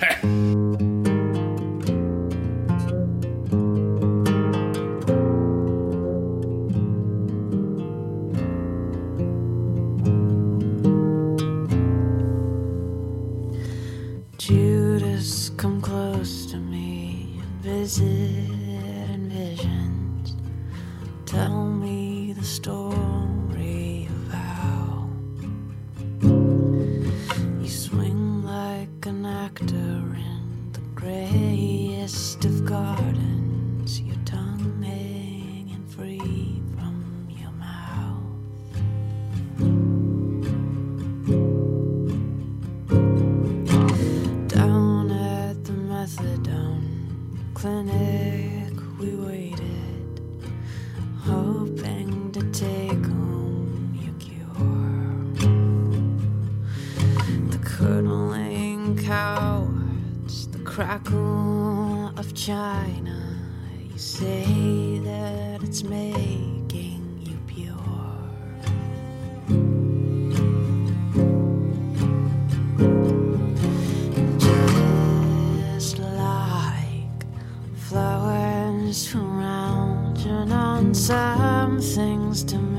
Heh. Of gardens, your tongue hanging free from your mouth. Down at the methadone clinic, we waited, hoping to take home your cure. The curdling cowards, the crackle of China. You say that it's making you pure. Just like flowers surrounding on some things diminished.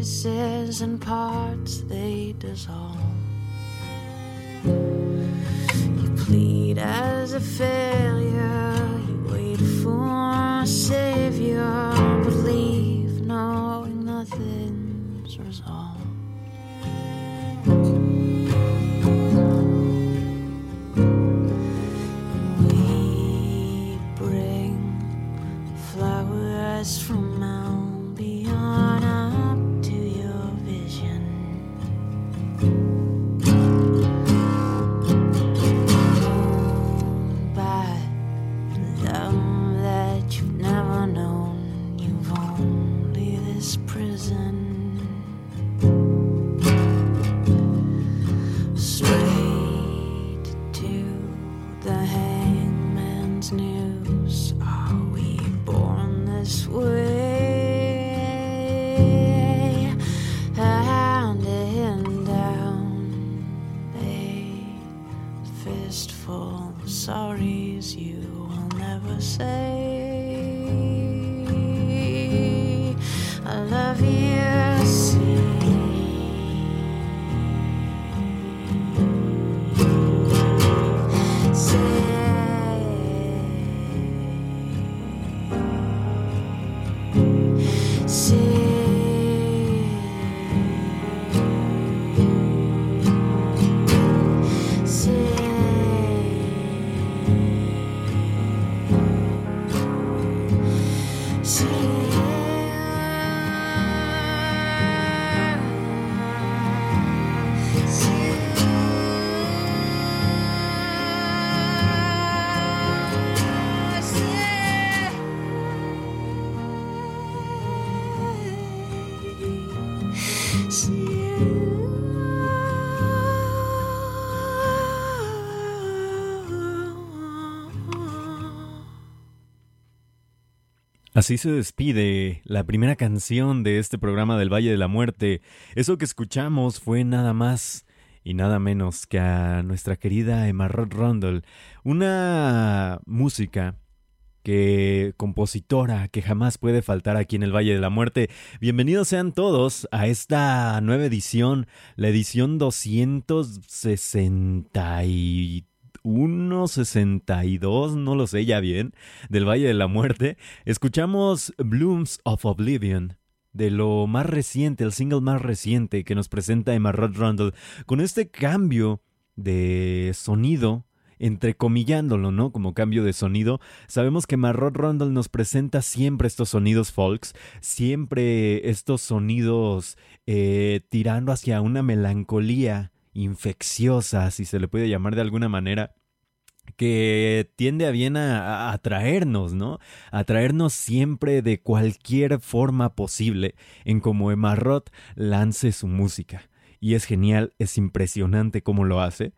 Pieces and parts they dissolve. Así se despide la primera canción de este programa del Valle de la Muerte. Eso que escuchamos fue nada más y nada menos que a nuestra querida Emma Rundle, una música que compositora que jamás puede faltar aquí en el Valle de la Muerte. Bienvenidos sean todos a esta nueva edición, la edición 263 1.62, no lo sé ya bien, del Valle de la Muerte, escuchamos Blooms of Oblivion, de lo más reciente, el single más reciente que nos presenta Emma Rod Rundle, con este cambio de sonido, entrecomillándolo, ¿no? Como cambio de sonido. Sabemos que Marrot Rundle nos presenta siempre estos sonidos folks, siempre estos sonidos eh, tirando hacia una melancolía infecciosa, si se le puede llamar de alguna manera, que tiende a bien a, atraernos, ¿no? Atraernos siempre de cualquier forma posible en como Emarrot lance su música. Y es genial, es impresionante cómo lo hace.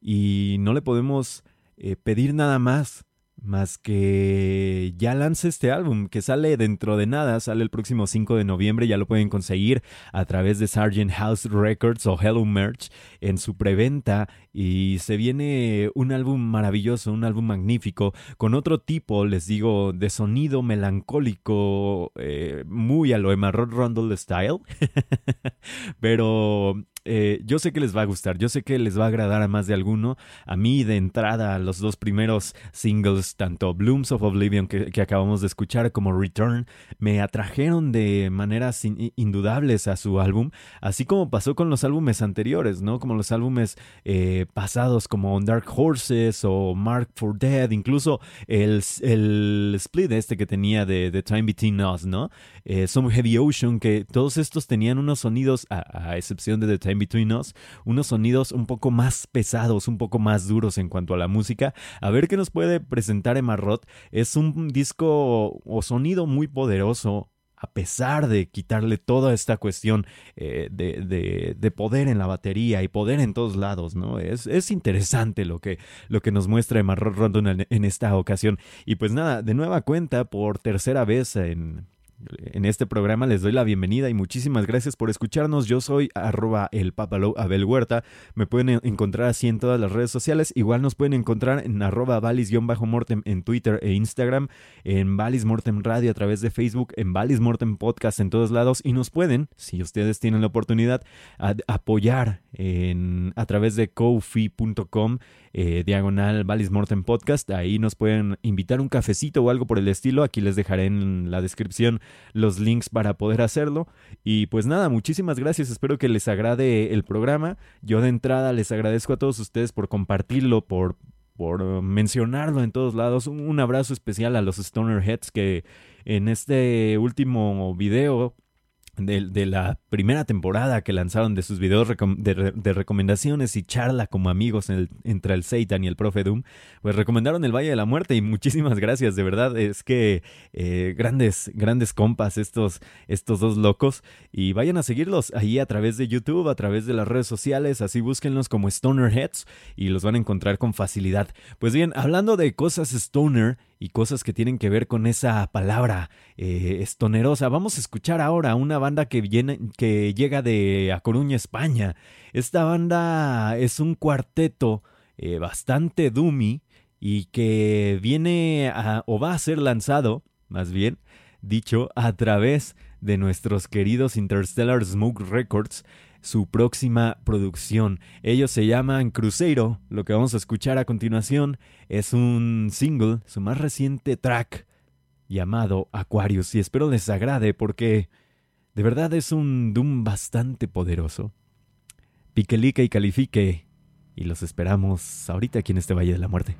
Y no le podemos eh, pedir nada más más que ya lance este álbum que sale dentro de nada, sale el próximo 5 de noviembre, ya lo pueden conseguir a través de Sargent House Records o Hello Merch en su preventa y se viene un álbum maravilloso, un álbum magnífico con otro tipo, les digo, de sonido melancólico, eh, muy a lo Rod Rundle style, pero eh, yo sé que les va a gustar, yo sé que les va a agradar a más de alguno. A mí de entrada los dos primeros singles, tanto Blooms of Oblivion que, acabamos de escuchar como Return, me atrajeron de maneras indudables a su álbum, así como pasó con los álbumes anteriores, ¿no? Como los álbumes eh, pasados como Dark Horses o Mark for Dead, incluso el, el split este que tenía de The Time Between Us, ¿no? Eh, Some Heavy Ocean, que todos estos tenían unos sonidos, a, excepción de The Time Between Us, unos sonidos un poco más pesados, un poco más duros en cuanto a la música. A ver qué nos puede presentar Emma Roth. Es un disco o sonido muy poderoso, a pesar de quitarle toda esta cuestión eh, de, poder en la batería y poder en todos lados, ¿no? Es, es interesante lo que, lo que nos muestra Emma Rondon en, en, esta ocasión. Y pues nada, de nueva cuenta, por tercera vez en, en este programa les doy la bienvenida y muchísimas gracias por escucharnos. Yo soy arroba el papalo Abel Huerta. Me pueden encontrar así en todas las redes sociales. Igual nos pueden encontrar en arroba valis-mortem en Twitter e Instagram, en Valis Mortem Radio a través de Facebook, en Valis Mortem Podcast en todos lados. Y nos pueden, si ustedes tienen la oportunidad, apoyar en, a través de kofi.com eh, diagonal Valis Mortem Podcast. Ahí nos pueden invitar un cafecito o algo por el estilo. Aquí les dejaré en la descripción los links para poder hacerlo. Y pues nada, muchísimas gracias. Espero que les agrade el programa. Yo de entrada les agradezco a todos ustedes por compartirlo, por por mencionarlo en todos lados. Un abrazo especial a los Stoner Heads que en este último video de, la primera temporada que lanzaron de sus videos de, recomendaciones y charla como amigos entre el Satan y el Profe Doom, pues recomendaron el Valle de la Muerte y muchísimas gracias, de verdad, es que eh, grandes, grandes compas estos, estos dos locos y vayan a seguirlos ahí a través de YouTube, a través de las redes sociales, así búsquenlos como Stoner Heads y los van a encontrar con facilidad. Pues bien, hablando de cosas Stoner, y cosas que tienen que ver con esa palabra eh, estonerosa. Vamos a escuchar ahora una banda que, viene, que llega de A Coruña, España. Esta banda es un cuarteto eh, bastante doomy y que viene o va a ser lanzado, más bien dicho, a través de nuestros queridos Interstellar Smoke Records, su próxima producción. Ellos se llaman Cruzeiro. Lo que vamos a escuchar a continuación es un single, su más reciente track, llamado Aquarius. Y espero les agrade porque de verdad es un Doom bastante poderoso. Piquelica y califique. Y los esperamos ahorita aquí en este Valle de la Muerte.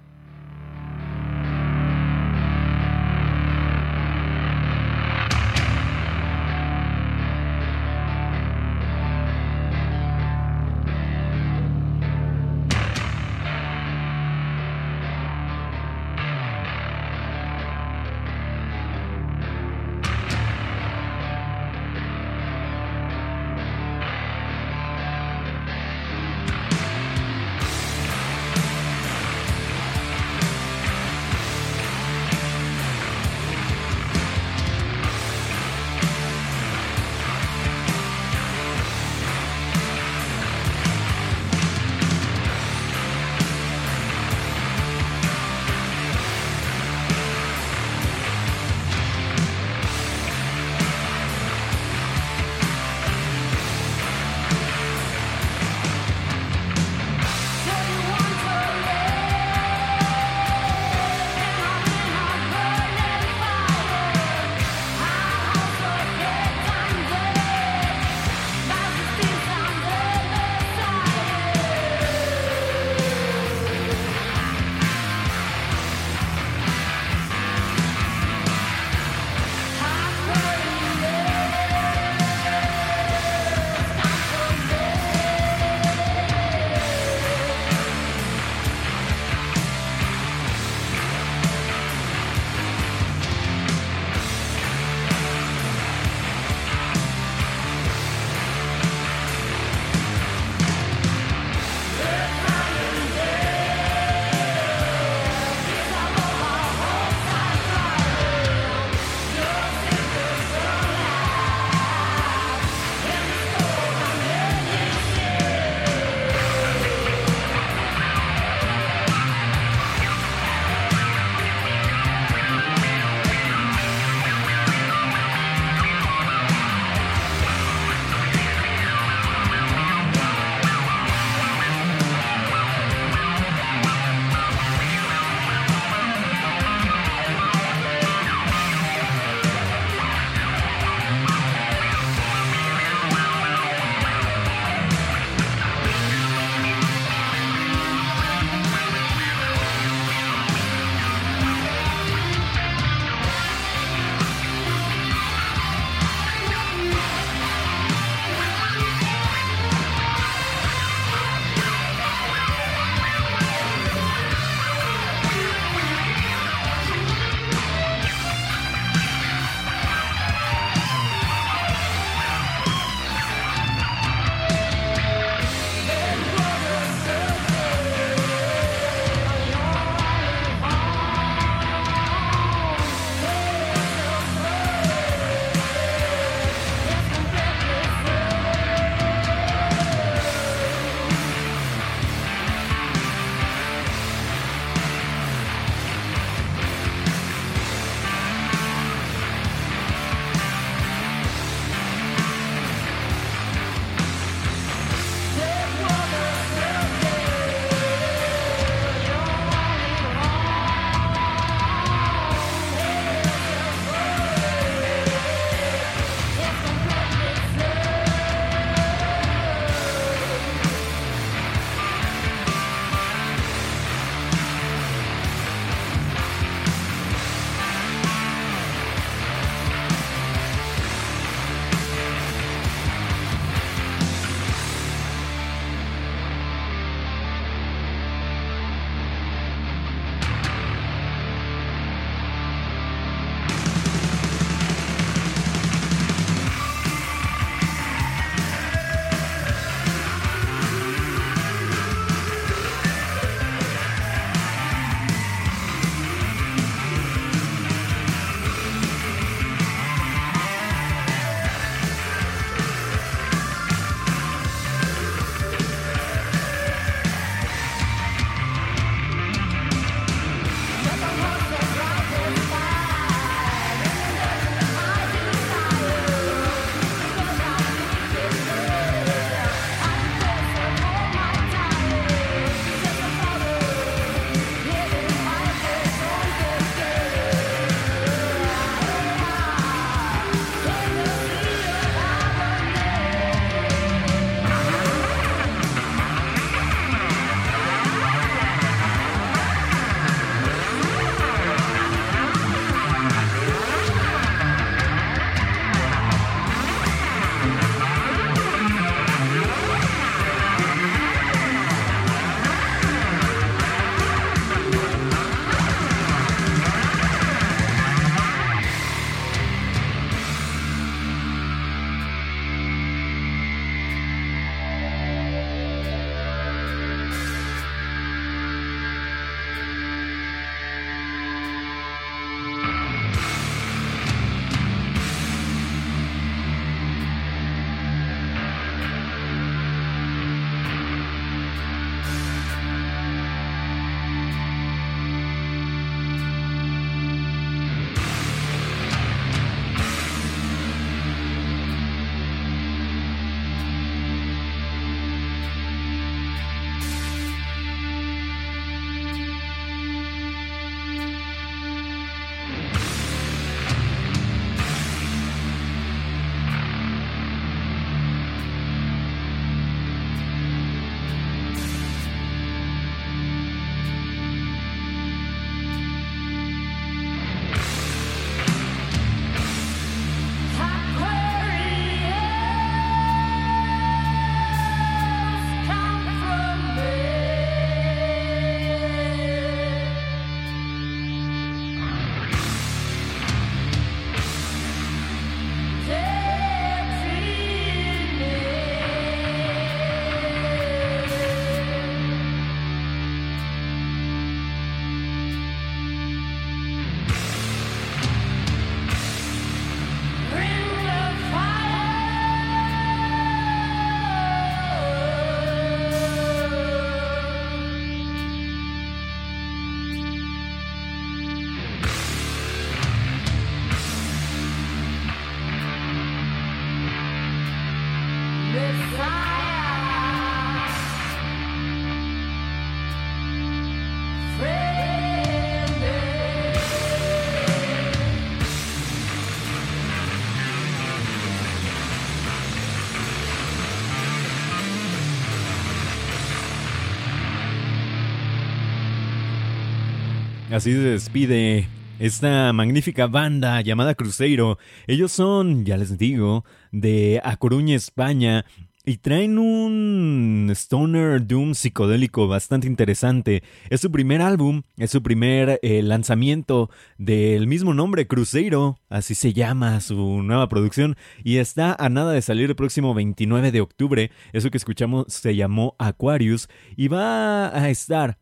Así se despide esta magnífica banda llamada Cruzeiro. Ellos son, ya les digo, de A Coruña, España. Y traen un stoner doom psicodélico bastante interesante. Es su primer álbum, es su primer eh, lanzamiento del mismo nombre, Cruzeiro, así se llama su nueva producción, y está a nada de salir el próximo 29 de octubre. Eso que escuchamos se llamó Aquarius y va a estar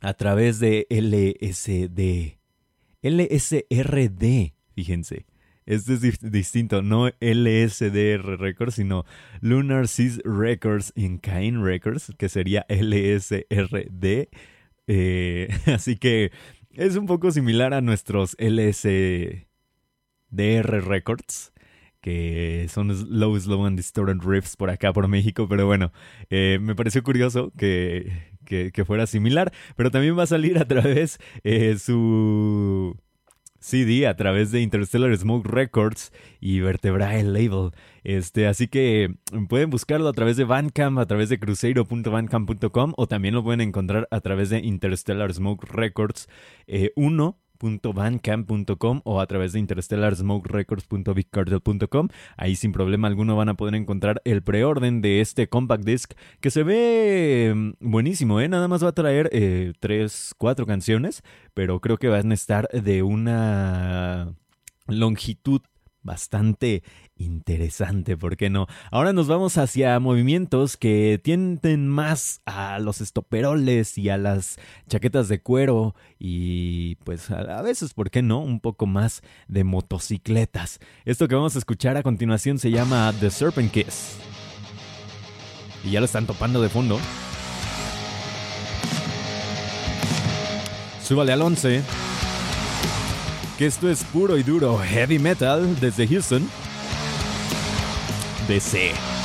a través de LSD. LSRD, fíjense. Este es distinto, no LSDR Records, sino Lunar Seas Records in Cain Records, que sería LSRD. Eh, así que es un poco similar a nuestros LSDR Records que son Low, Slow and Distorted Riffs por acá, por México, pero bueno, eh, me pareció curioso que, que, fuera similar, pero también va a salir a través eh, su CD a través de Interstellar Smoke Records y Vertebrae Label. Este, así que pueden buscarlo a través de Bandcamp, a través de cruzeiro.bandcamp.com o también lo pueden encontrar a través de Interstellar Smoke Records 1. Eh, .bandcamp.com o a través de interstellarsmokerecords.bigcartel.com. Ahí sin problema alguno van a poder encontrar el preorden de este compact disc que se ve mm, buenísimo, ¿eh? Nada más va a traer eh, tres, cuatro canciones, pero creo que van a estar de una longitud bastante interesante, ¿por qué no? Ahora nos vamos hacia movimientos que tienden más a los estoperoles y a las chaquetas de cuero y pues a veces, ¿por qué no? Un poco más de motocicletas. Esto que vamos a escuchar a continuación se llama The Serpent Kiss. Y ya lo están topando de fondo. Súbale al 11 que esto es puro y duro heavy metal desde Houston, DC.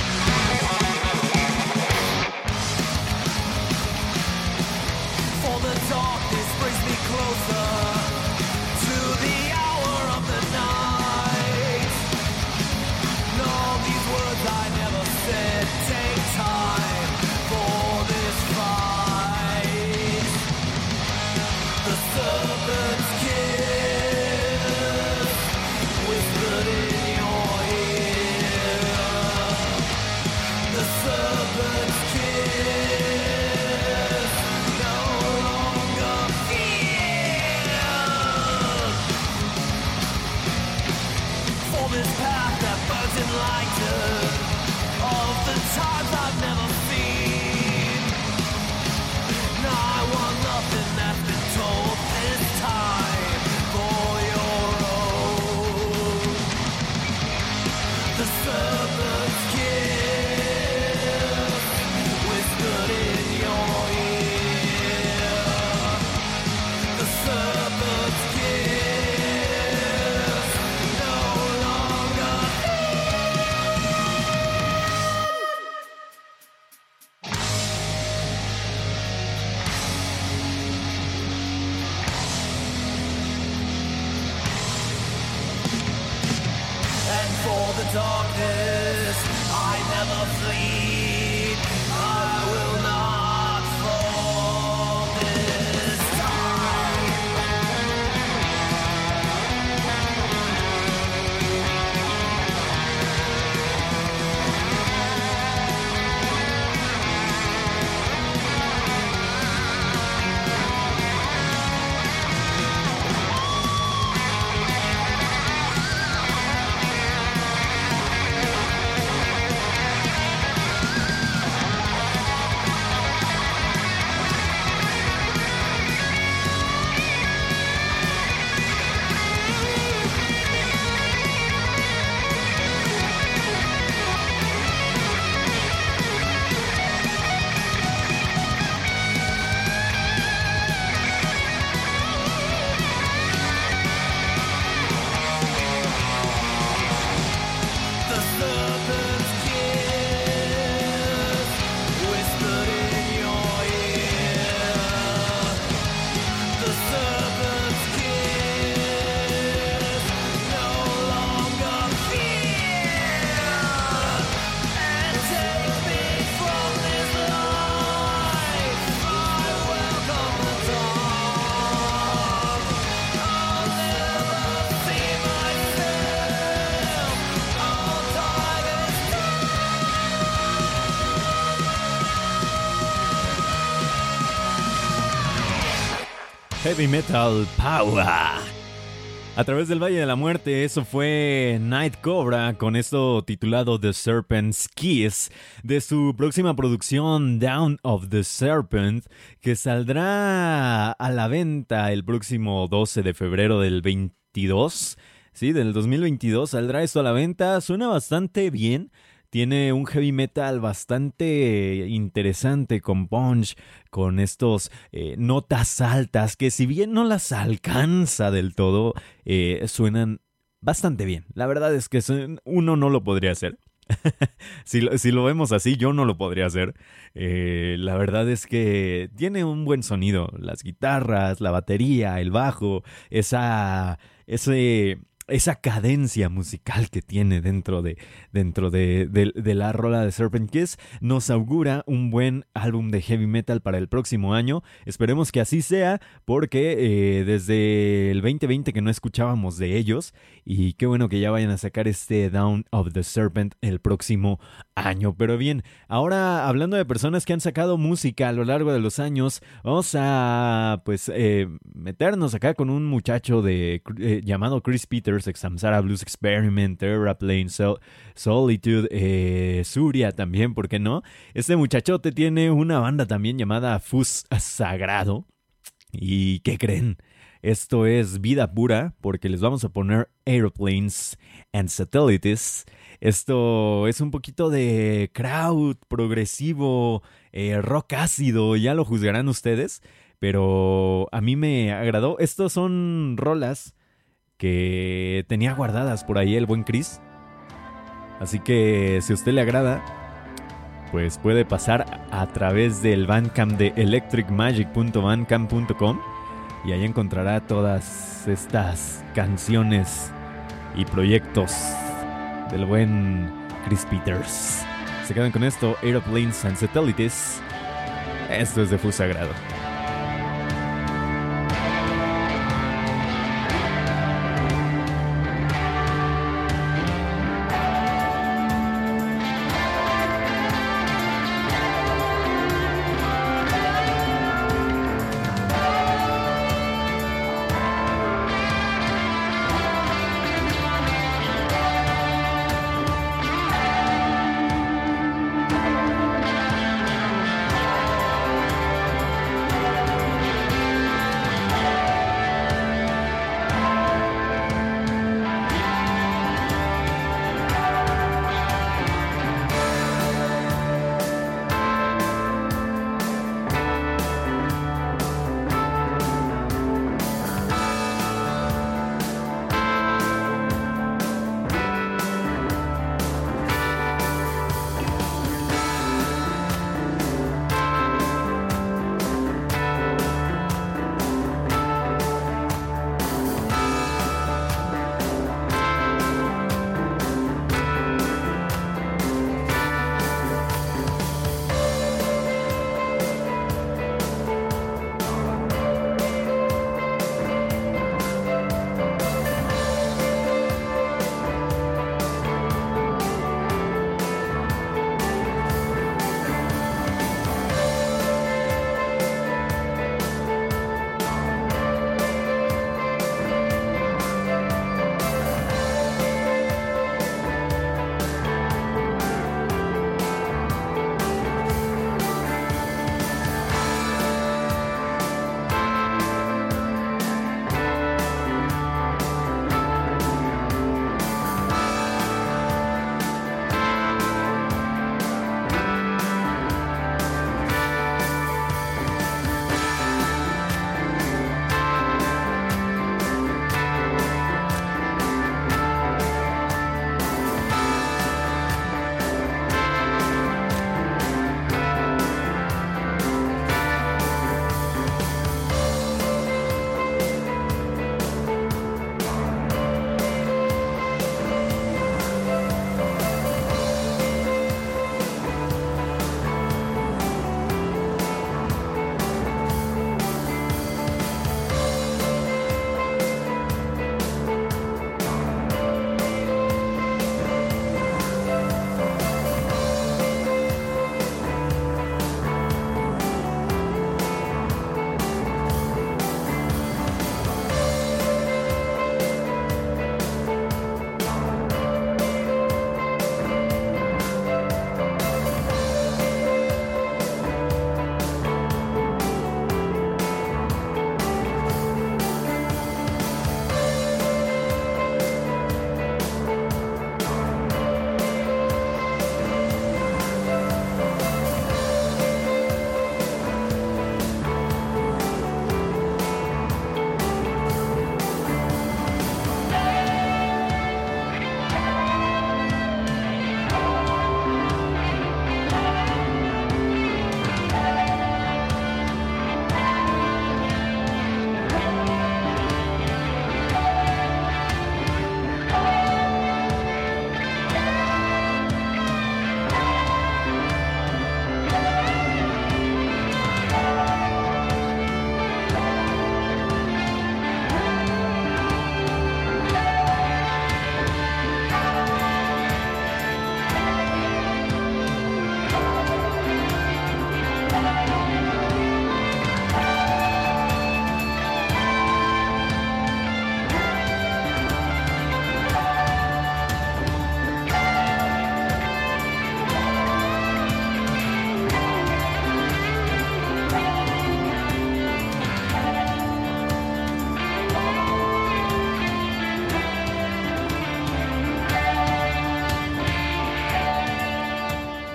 Heavy Metal Power. A través del Valle de la Muerte, eso fue Night Cobra con esto titulado The Serpent's Kiss de su próxima producción Down of the Serpent que saldrá a la venta el próximo 12 de febrero del 22. Sí, del 2022 saldrá esto a la venta. Suena bastante bien. Tiene un heavy metal bastante interesante con punch, con estos eh, notas altas que si bien no las alcanza del todo, eh, suenan bastante bien. La verdad es que uno no lo podría hacer. si, lo, vemos así, yo no lo podría hacer. Eh, la verdad es que tiene un buen sonido. Las guitarras, la batería, el bajo, esa, ese esa cadencia musical que tiene dentro de, dentro de, la rola de Serpent Kiss nos augura un buen álbum de heavy metal para el próximo año. Esperemos que así sea porque eh, desde el 2020 que no escuchábamos de ellos y qué bueno que ya vayan a sacar este Down of the Serpent el próximo año. Pero bien, ahora hablando de personas que han sacado música a lo largo de los años, vamos a pues eh, meternos acá con un muchacho de, eh, llamado Chris Blues Experiment, Airplane, Solitude, eh, también, ¿por qué no? Este muchachote tiene una banda también llamada Fus Sagrado. ¿Y qué creen? Esto es vida pura porque les vamos a poner Airplanes and Satellites. Esto es un poquito de crowd progresivo, eh, rock ácido, ya lo juzgarán ustedes, pero a mí me agradó. Estos son rolas que tenía guardadas por ahí el buen Chris. Así que si a usted le agrada, pues puede pasar a través del Bandcamp de electricmagic.bandcamp.com y ahí encontrará todas estas canciones y proyectos del buen Chris Peters. Se quedan con esto, Aeroplanes and Satellites. Esto es de Fusagrado.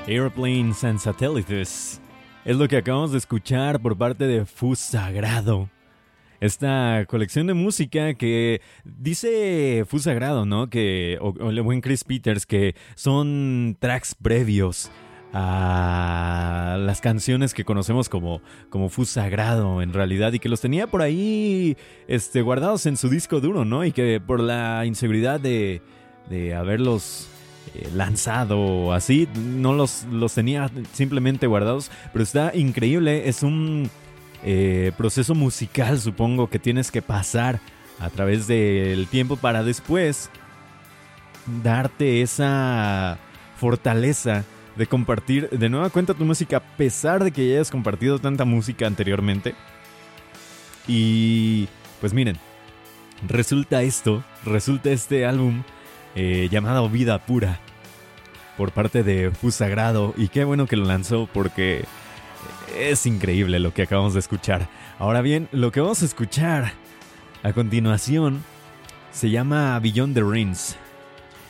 Airplanes and Satellites. Es lo que acabamos de escuchar por parte de Fusagrado. Esta colección de música que dice Fusagrado, ¿no? Que, o, el buen Chris Peters, que son tracks previos a las canciones que conocemos como, como Fusagrado en realidad y que los tenía por ahí este, guardados en su disco duro, ¿no? Y que por la inseguridad de, de haberlos eh, lanzado así, no los, los tenía simplemente guardados, pero está increíble, es un eh, proceso musical supongo que tienes que pasar a través del tiempo para después darte esa fortaleza de compartir de nueva cuenta tu música a pesar de que ya hayas compartido tanta música anteriormente. Y pues miren, resulta esto, resulta este álbum eh, llamado Vida Pura por parte de Fusagrado y qué bueno que lo lanzó porque es increíble lo que acabamos de escuchar. Ahora bien, lo que vamos a escuchar a continuación se llama Beyond the Rings.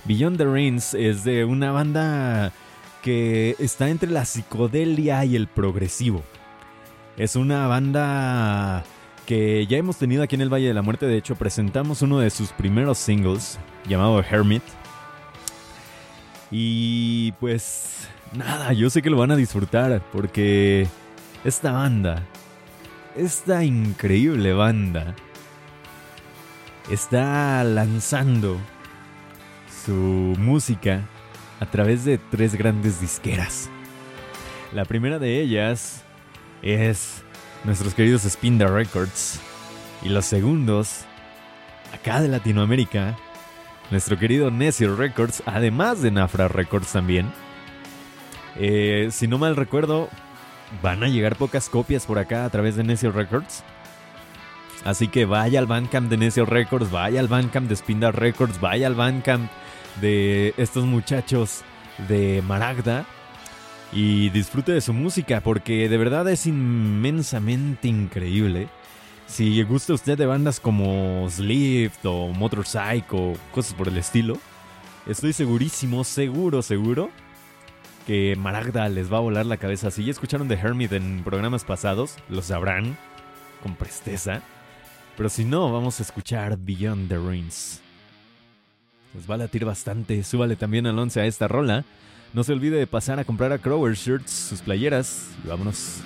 Beyond the Rings es de una banda que está entre la psicodelia y el progresivo. Es una banda que ya hemos tenido aquí en el Valle de la Muerte. De hecho, presentamos uno de sus primeros singles llamado Hermit. Y pues nada, yo sé que lo van a disfrutar porque esta banda, esta increíble banda, está lanzando su música a través de tres grandes disqueras. La primera de ellas es nuestros queridos Spinda Records. Y los segundos, acá de Latinoamérica, nuestro querido Necio Records, además de Nafra Records también. Eh, si no mal recuerdo, van a llegar pocas copias por acá a través de Necio Records. Así que vaya al Bandcamp de Necio Records, vaya al Bandcamp de Spinda Records, vaya al Bandcamp de estos muchachos de Maragda y disfrute de su música porque de verdad es inmensamente increíble. Si gusta usted de bandas como Slift o Motorcycle, cosas por el estilo, estoy segurísimo, seguro, seguro que Maragda les va a volar la cabeza. Si ya escucharon de Hermit en programas pasados, lo sabrán con presteza. Pero si no, vamos a escuchar Beyond the Rings. Les va a latir bastante. Súbale también al 11 a esta rola. No se olvide de pasar a comprar a Crower Shirts sus playeras. Y vámonos.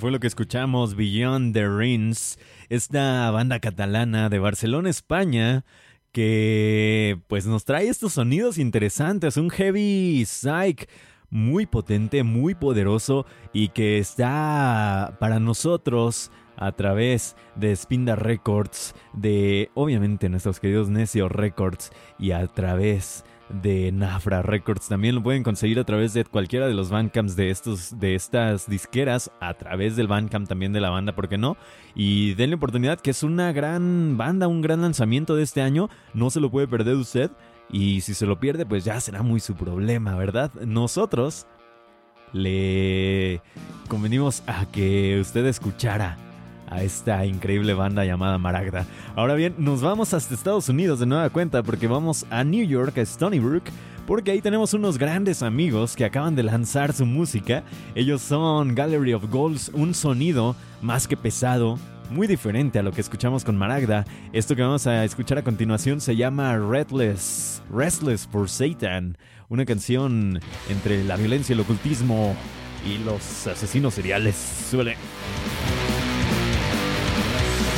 Fue lo que escuchamos, Beyond the Rings, esta banda catalana de Barcelona, España, que pues nos trae estos sonidos interesantes, un heavy psych muy potente, muy poderoso y que está para nosotros a través de Spinda Records, de obviamente nuestros queridos Necio Records y a través de Nafra Records. También lo pueden conseguir a través de cualquiera de los bandcamps de, estos, de estas disqueras, a través del bandcamp también de la banda, ¿por qué no? Y denle oportunidad, que es una gran banda, un gran lanzamiento de este año, no se lo puede perder usted. Y si se lo pierde, pues ya será muy su problema, ¿verdad? Nosotros le convenimos a que usted escuchara a esta increíble banda llamada Maragda. Ahora bien, nos vamos hasta Estados Unidos de nueva cuenta porque vamos a New York, a Stony Brook, porque ahí tenemos unos grandes amigos que acaban de lanzar su música. Ellos son Gallery of Goals, un sonido más que pesado, muy diferente a lo que escuchamos con Maragda. Esto que vamos a escuchar a continuación se llama Restless, Restless for Satan, una canción entre la violencia, el ocultismo y los asesinos seriales. Suele.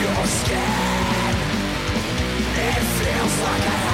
your skin. It feels like a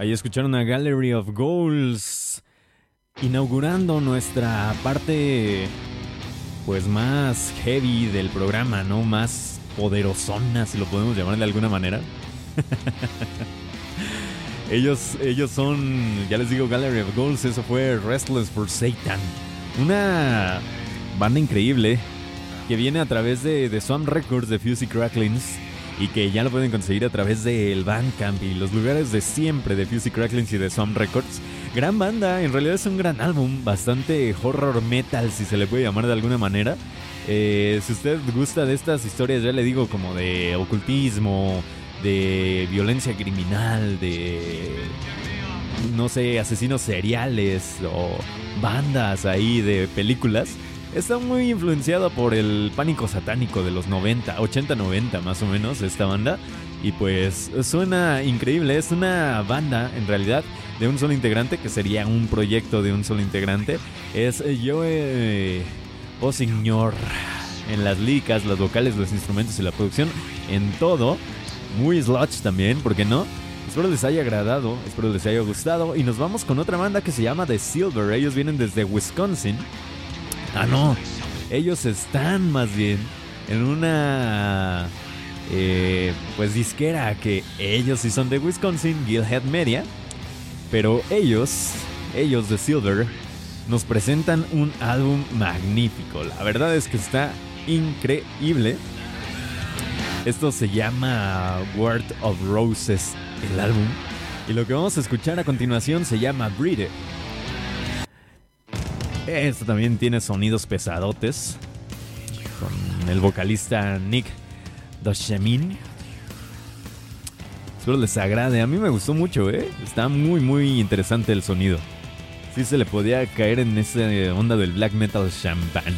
Ahí escucharon a Gallery of Goals inaugurando nuestra parte pues más heavy del programa, ¿no? Más poderosona, si lo podemos llamar de alguna manera. ellos, ellos son, ya les digo, Gallery of Goals, eso fue Restless for Satan. Una banda increíble que viene a través de, de Records de Fusey Cracklings y que ya lo pueden conseguir a través del Bandcamp y los lugares de siempre de Fusey Cracklings y de Swamp Records. Gran banda, en realidad es un gran álbum, bastante horror metal si se le puede llamar de alguna manera. Eh, si usted gusta de estas historias, ya le digo, como de ocultismo, de violencia criminal, de no sé, asesinos seriales o bandas ahí de películas, Está muy influenciado por el pánico satánico de los 90, 80-90 más o menos, esta banda. Y pues suena increíble, es una banda en realidad de un solo integrante, que sería un proyecto de un solo integrante. Es Joe O Señor en las líricas, las vocales, los instrumentos y la producción, en todo. Muy sludge también, ¿por qué no? Espero les haya agradado, espero les haya gustado. Y nos vamos con otra banda que se llama The Silver. Ellos vienen desde Wisconsin. Ah, no. Ellos están más bien en una eh, pues disquera que ellos sí son de Wisconsin, Gilhead Media. Pero ellos, ellos de Silver, nos presentan un álbum magnífico. La verdad es que está increíble. Esto se llama Word of Roses, el álbum. Y lo que vamos a escuchar a continuación se llama Breed. Esto también tiene sonidos pesadotes. Con el vocalista Nick Doshemin. Espero les agrade. A mí me gustó mucho, ¿eh? Está muy, muy interesante el sonido. Sí se le podía caer en esa onda del black metal champán.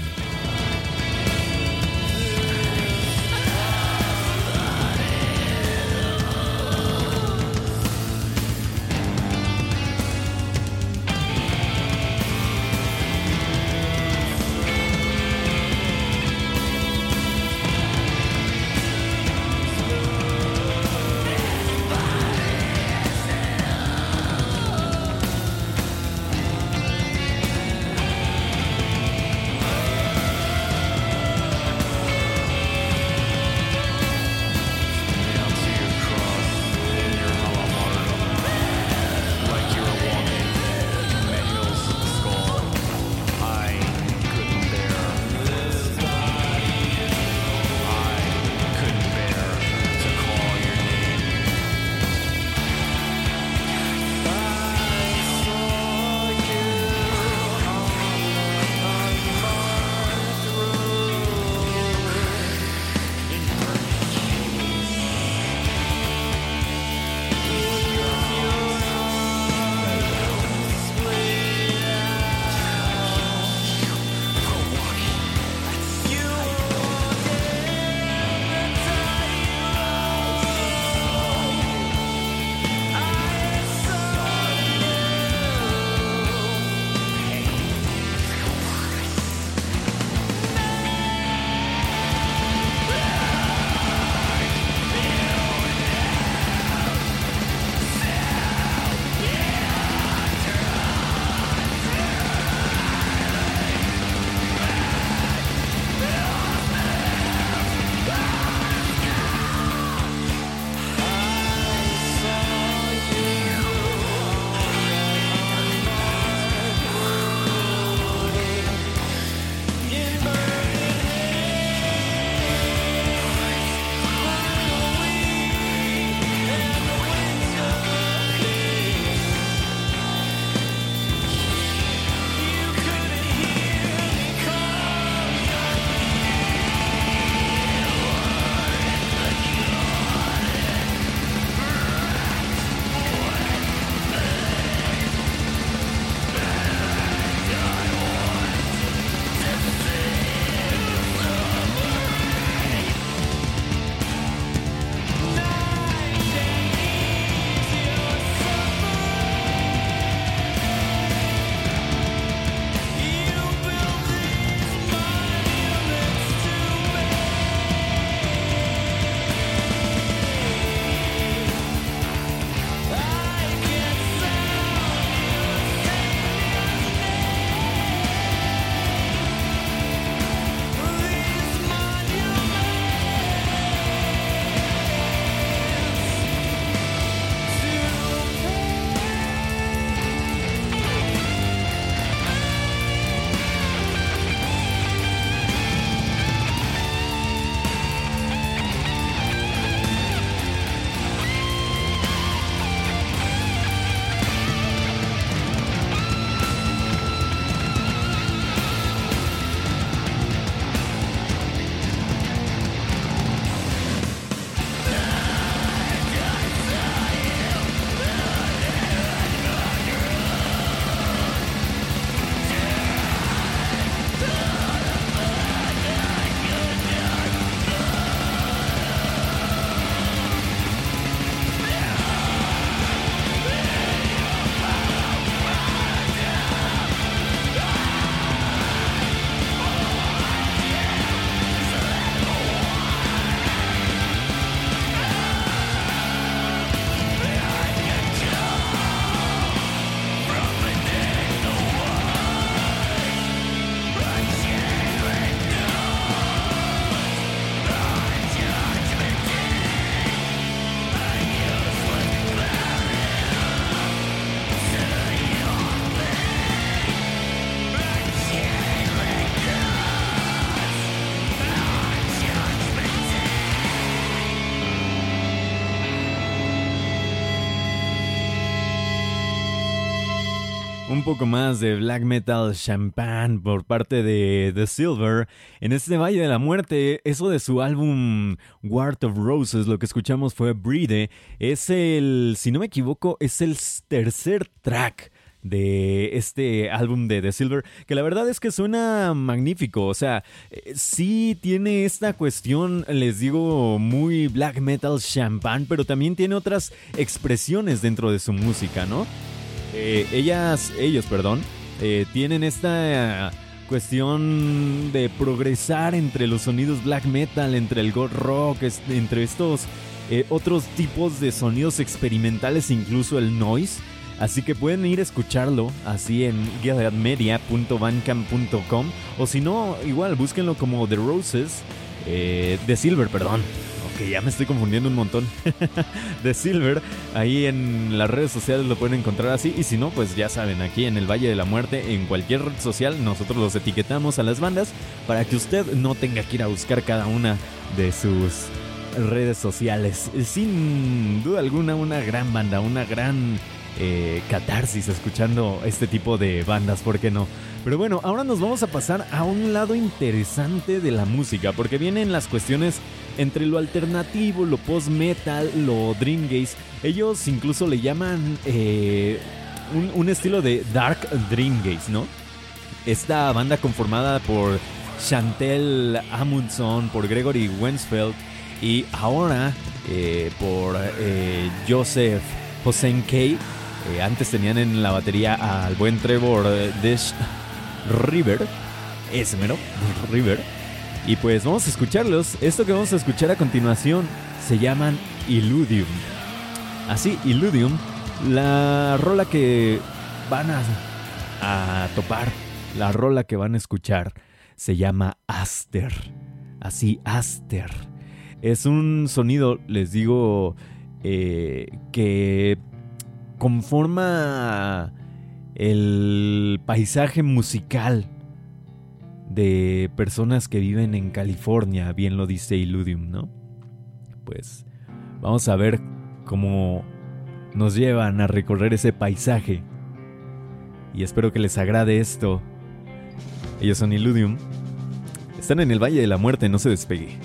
Un poco más de black metal champagne por parte de The Silver en este Valle de la Muerte. Eso de su álbum Wart of Roses, lo que escuchamos fue Breathe. Es el, si no me equivoco, es el tercer track de este álbum de The Silver, que la verdad es que suena magnífico, o sea, eh, sí tiene esta cuestión, les digo, muy black metal champagne, pero también tiene otras expresiones dentro de su música, ¿no? Eh, ellas, ellos, perdón, eh, tienen esta cuestión de progresar entre los sonidos black metal, entre el gold rock, entre estos otros tipos de sonidos experimentales, incluso el noise. Así que pueden ir a escucharlo así en guiamedia.bandcamp.com o si no, igual búsquenlo como The Roses, eh, The Silver, perdón. Ok, ya me estoy confundiendo un montón. The Silver, ahí en las redes sociales lo pueden encontrar así. Y si no, pues ya saben, aquí en el Valle de la Muerte, en cualquier red social, nosotros los etiquetamos a las bandas para que usted no tenga que ir a buscar cada una de sus redes sociales. Sin duda alguna, una gran banda, una gran eh, catarsis escuchando este tipo de bandas, ¿por qué no? Pero bueno, ahora nos vamos a pasar a un lado interesante de la música, porque vienen las cuestiones entre lo alternativo, lo post-metal, lo dreamgaze. Ellos incluso le llaman eh, un, estilo de dark dreamgaze, ¿no? Esta banda conformada por Chantel Amundson, por Gregory Wensfeld y ahora eh, por Joseph Hossein Kay eh, antes tenían en la batería al buen Trevor Dish River. Ese mero, River. Y pues vamos a escucharlos. Esto que vamos a escuchar a continuación se llaman Illudium. Así, Illudium, la rola que van a, a topar, la rola que van a escuchar, se llama Aster. Así, Aster. Es un sonido, les digo, eh, que conforma el paisaje musical de personas que viven en California, bien lo dice Illudium, ¿no? Pues vamos a ver cómo nos llevan a recorrer ese paisaje. Y espero que les agrade esto. Ellos son Illudium. Están en el Valle de la Muerte, no se despegue.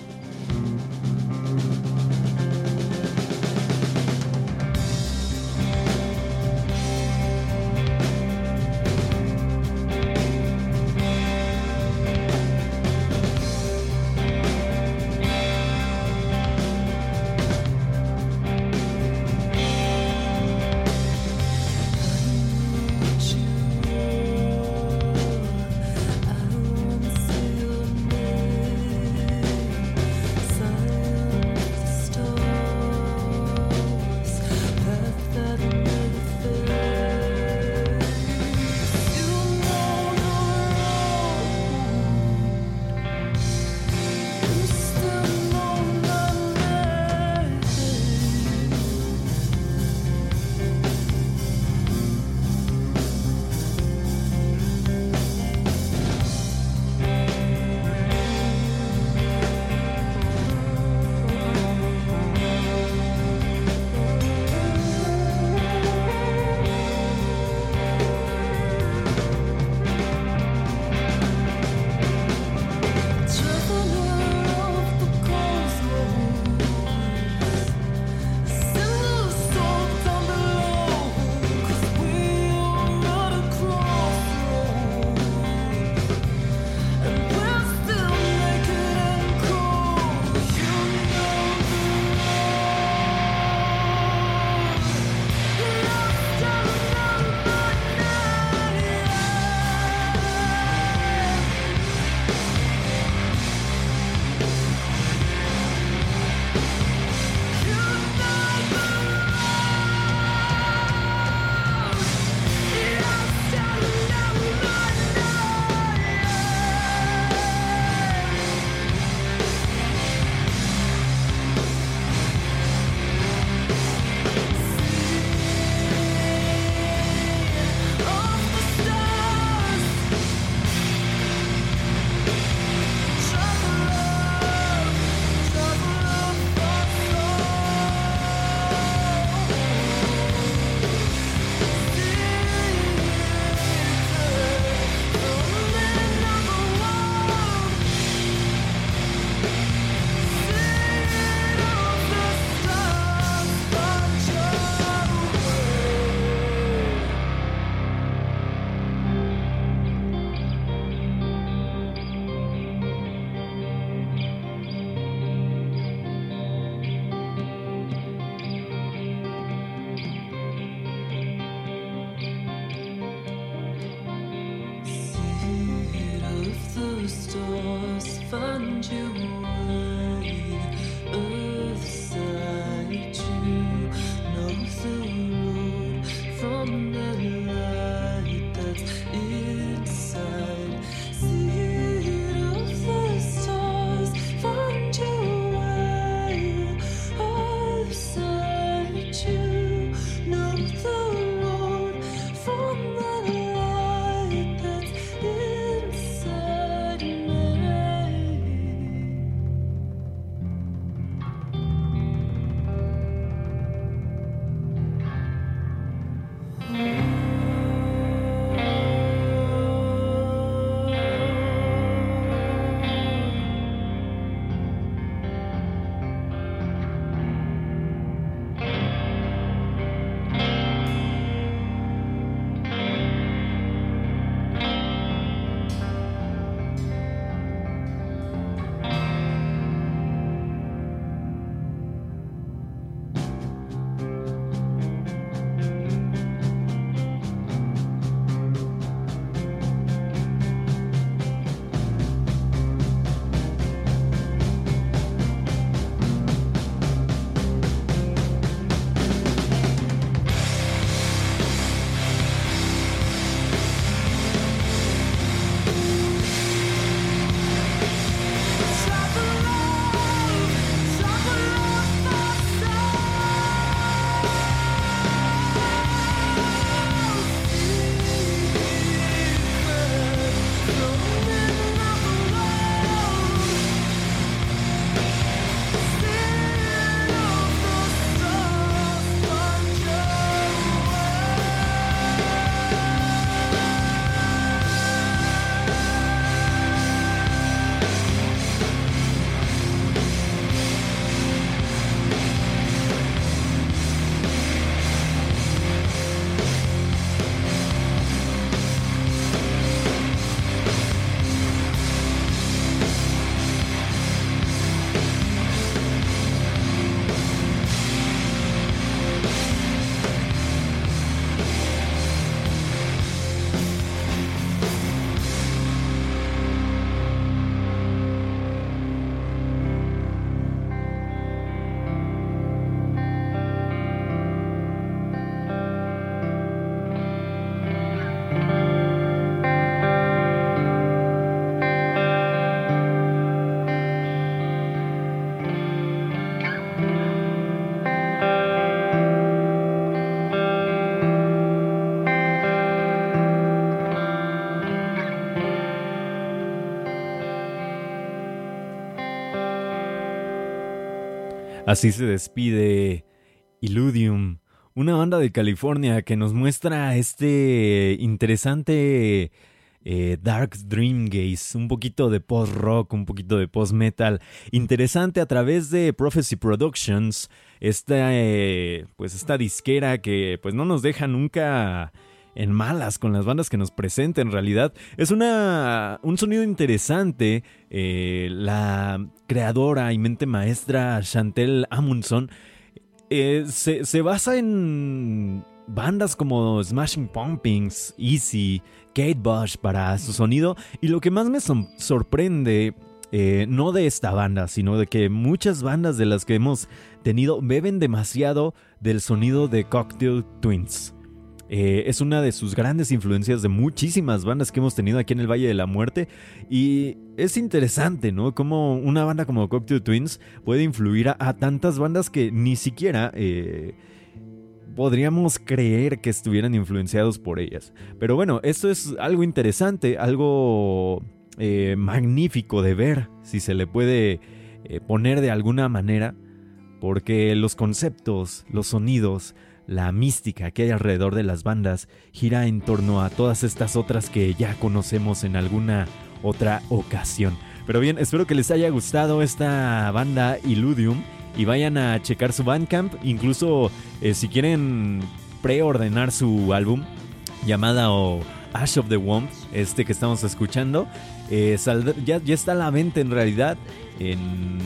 The stars find your Así se despide Illudium, una banda de California que nos muestra este interesante eh, Dark Dream Gaze, un poquito de post-rock, un poquito de post-metal, interesante a través de Prophecy Productions, esta, eh, pues esta disquera que pues no nos deja nunca en malas con las bandas que nos presenta en realidad. Es una, un sonido interesante. eh, la creadora y mente maestra Chantel Amundson eh, se, se basa en bandas como Smashing Pumpkins, Easy, Kate Bush para su sonido. Y lo que más me sorprende, eh, no de esta banda, sino de que muchas bandas de las que hemos tenido beben demasiado del sonido de Cocktail Twins. Eh, es una de sus grandes influencias de muchísimas bandas que hemos tenido aquí en el Valle de la Muerte. Y es interesante, ¿no? Cómo una banda como Cocktail Twins puede influir a, tantas bandas que ni siquiera eh, podríamos creer que estuvieran influenciados por ellas. Pero bueno, esto es algo interesante, algo eh, magnífico de ver, si se le puede poner de alguna manera, porque los conceptos, los sonidos, la mística que hay alrededor de las bandas gira en torno a todas estas otras que ya conocemos en alguna otra ocasión. Pero bien, espero que les haya gustado esta banda Illudium y vayan a checar su Bandcamp. Incluso eh, si quieren preordenar su álbum llamada o Ash of the Womb, este que estamos escuchando, eh, ya, está a la venta en realidad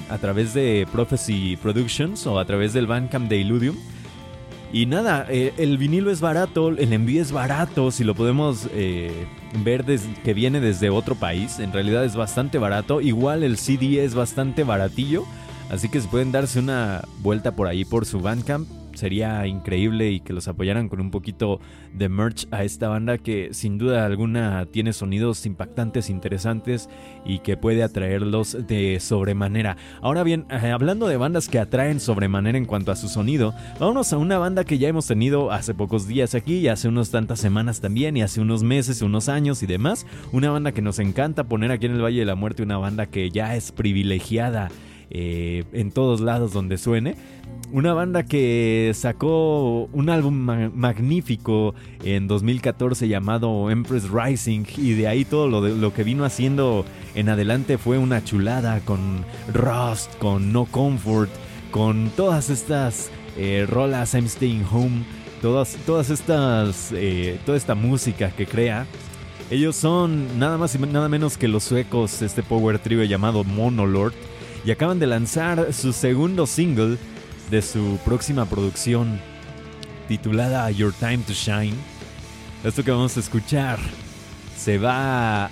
a través de Prophecy Productions o a través del Bandcamp de Illudium. Y nada, eh, el vinilo es barato, el envío es barato, si lo podemos eh, ver que viene desde otro país, en realidad es bastante barato. Igual el CD es bastante baratillo, así que si pueden darse una vuelta por ahí por su Bandcamp, sería increíble y que los apoyaran con un poquito de merch a esta banda que sin duda alguna tiene sonidos impactantes, interesantes y que puede atraerlos de sobremanera. Ahora bien, eh, hablando de bandas que atraen sobremanera en cuanto a su sonido, vámonos a una banda que ya hemos tenido hace pocos días aquí y hace unas tantas semanas también y hace unos meses, unos años y demás. Una banda que nos encanta poner aquí en el Valle de la Muerte, una banda que ya es privilegiada eh, en todos lados donde suene. Una banda que sacó un álbum ma- magnífico en 2014 llamado Empress Rising y de ahí todo lo, de- lo que vino haciendo en adelante fue una chulada con Rust, con No Comfort, con todas estas eh, rolas I'm Staying Home, todas, todas estas, eh, toda esta música que crea. Ellos son nada más y nada menos que los suecos, este power trio llamado Monolord, y acaban de lanzar su segundo single de su próxima producción titulada Your Time to Shine. Esto que vamos a escuchar se va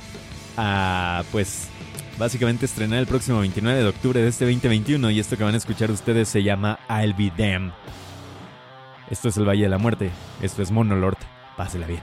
a, pues, básicamente estrenar el próximo 29 de octubre de este 2021 y esto que van a escuchar ustedes se llama I'll Be Them. Esto es el Valle de la Muerte, esto es Monolord, pásela bien.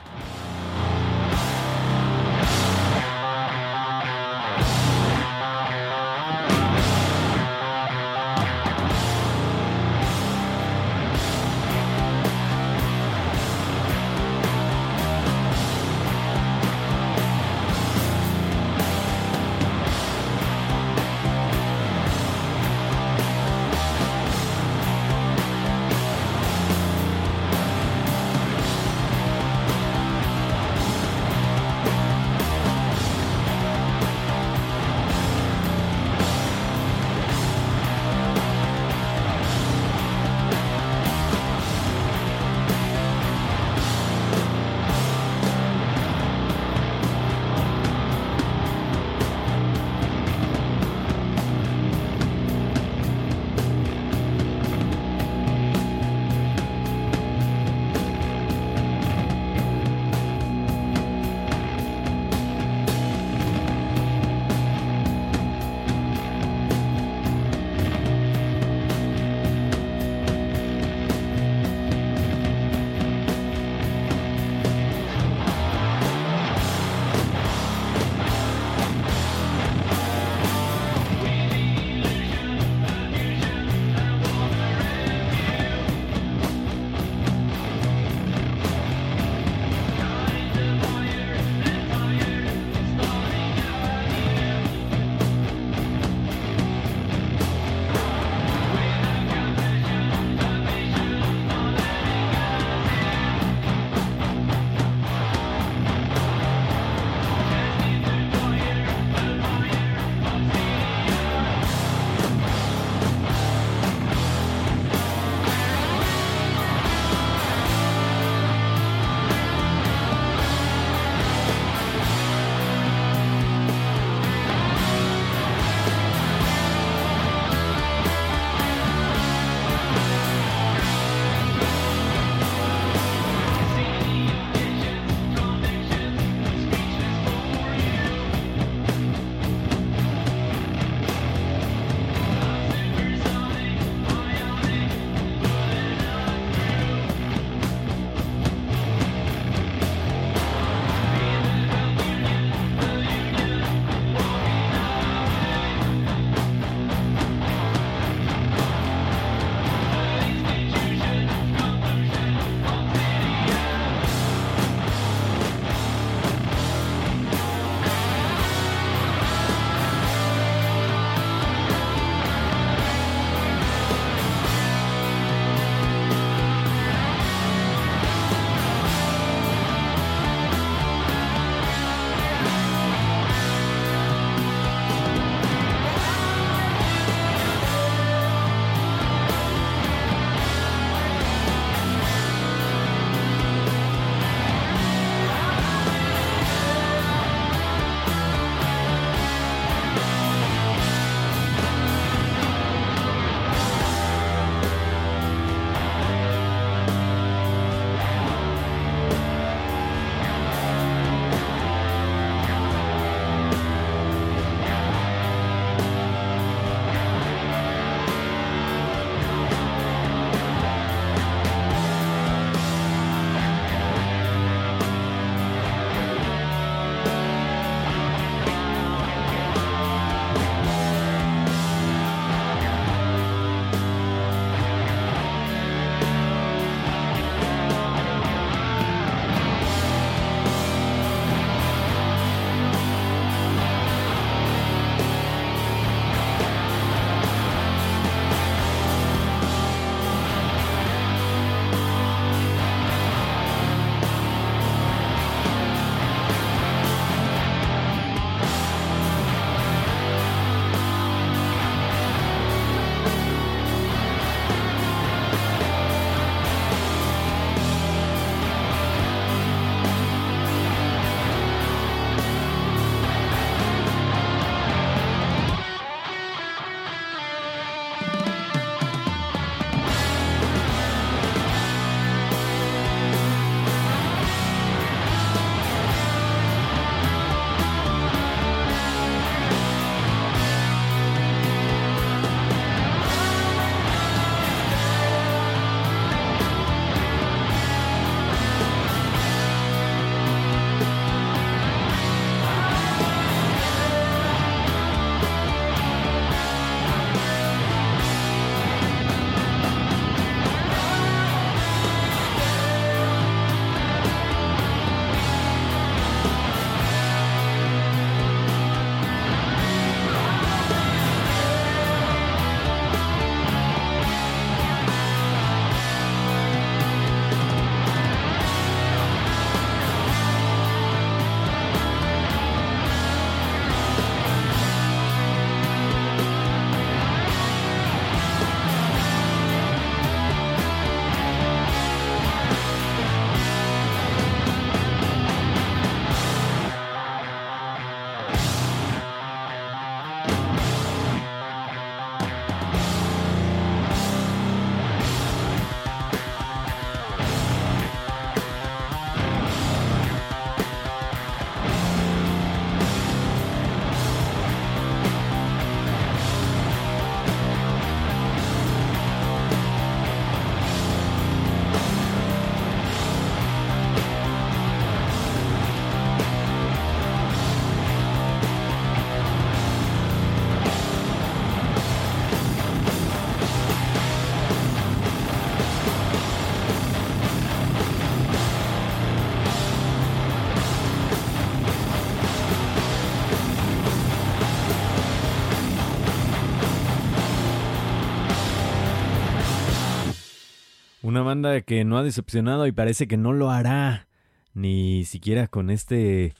Una banda que no ha decepcionado y parece que no lo hará. Ni siquiera con este.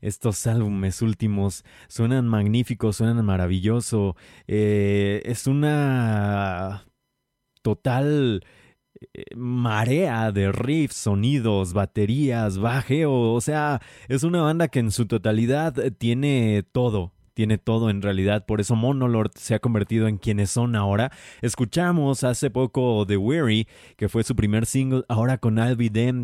Estos álbumes últimos suenan magníficos, suenan maravilloso. Eh, es una total eh, marea de riffs, sonidos, baterías, bajeo. O sea, es una banda que en su totalidad tiene todo tiene todo en realidad. Por eso Monolord se ha convertido en quienes son ahora. Escuchamos hace poco The Weary, que fue su primer single, ahora con I'll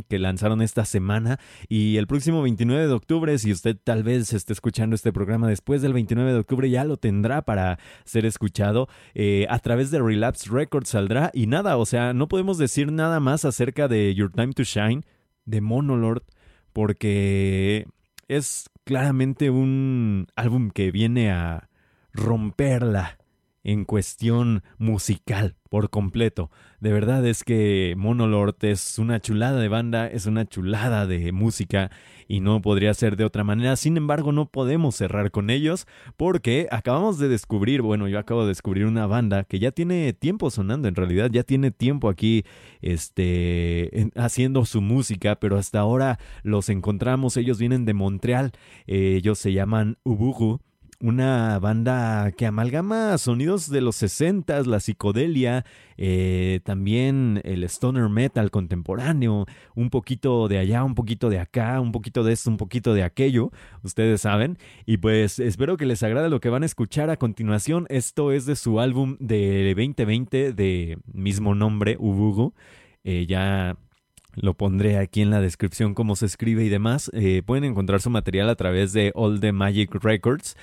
que lanzaron esta semana. Y el próximo 29 de octubre, si usted tal vez esté escuchando este programa después del 29 de octubre, ya lo tendrá para ser escuchado. Eh, a través de Relapse Records saldrá. Y nada, o sea, no podemos decir nada más acerca de Your Time to Shine, de Monolord, porque es claramente un álbum que viene a romperla en cuestión musical por completo. De verdad es que Monolord es una chulada de banda, es una chulada de música y no podría ser de otra manera. Sin embargo, no podemos cerrar con ellos porque acabamos de descubrir, bueno, yo acabo de descubrir una banda que ya tiene tiempo sonando, en realidad ya tiene tiempo aquí este, haciendo su música, pero hasta ahora los encontramos, ellos vienen de Montreal, eh, ellos se llaman Ubugu una banda que amalgama sonidos de los 60, la psicodelia, eh, también el stoner metal contemporáneo, un poquito de allá, un poquito de acá, un poquito de esto, un poquito de aquello, ustedes saben. Y pues espero que les agrade lo que van a escuchar a continuación. Esto es de su álbum de 2020 de mismo nombre, Ubugu. Eh, ya lo pondré aquí en la descripción cómo se escribe y demás. Eh, pueden encontrar su material a través de All the Magic Records.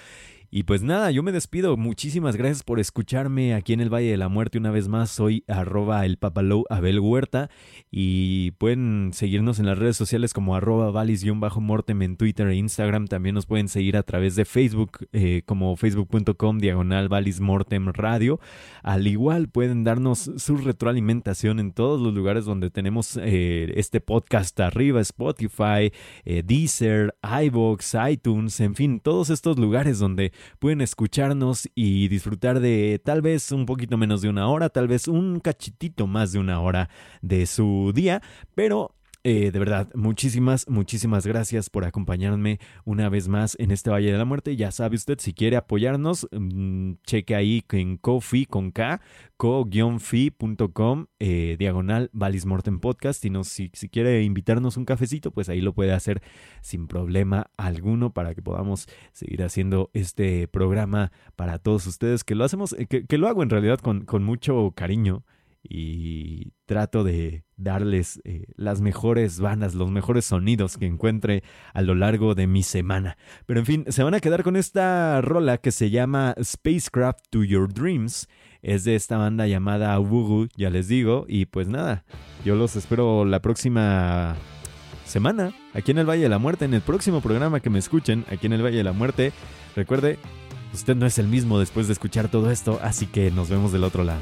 Y pues nada, yo me despido. Muchísimas gracias por escucharme aquí en el Valle de la Muerte una vez más. Soy arroba el papalou Abel Huerta y pueden seguirnos en las redes sociales como arroba valis-mortem en Twitter e Instagram. También nos pueden seguir a través de Facebook eh, como facebook.com diagonal valis-mortem radio. Al igual pueden darnos su retroalimentación en todos los lugares donde tenemos eh, este podcast arriba, Spotify, eh, Deezer, iVoox, iTunes, en fin, todos estos lugares donde pueden escucharnos y disfrutar de tal vez un poquito menos de una hora, tal vez un cachitito más de una hora de su día, pero eh, de verdad, muchísimas, muchísimas gracias por acompañarme una vez más en este Valle de la Muerte. Ya sabe usted, si quiere apoyarnos, mmm, cheque ahí en Kofi con K, co-fi.com, eh, diagonal Valis Podcast. Y si, si quiere invitarnos un cafecito, pues ahí lo puede hacer sin problema alguno para que podamos seguir haciendo este programa para todos ustedes, que lo hacemos, eh, que, que lo hago en realidad con, con mucho cariño y trato de darles eh, las mejores bandas, los mejores sonidos que encuentre a lo largo de mi semana. Pero en fin, se van a quedar con esta rola que se llama Spacecraft to Your Dreams. Es de esta banda llamada Wugu, ya les digo. Y pues nada, yo los espero la próxima semana aquí en el Valle de la Muerte, en el próximo programa que me escuchen aquí en el Valle de la Muerte. Recuerde, usted no es el mismo después de escuchar todo esto, así que nos vemos del otro lado.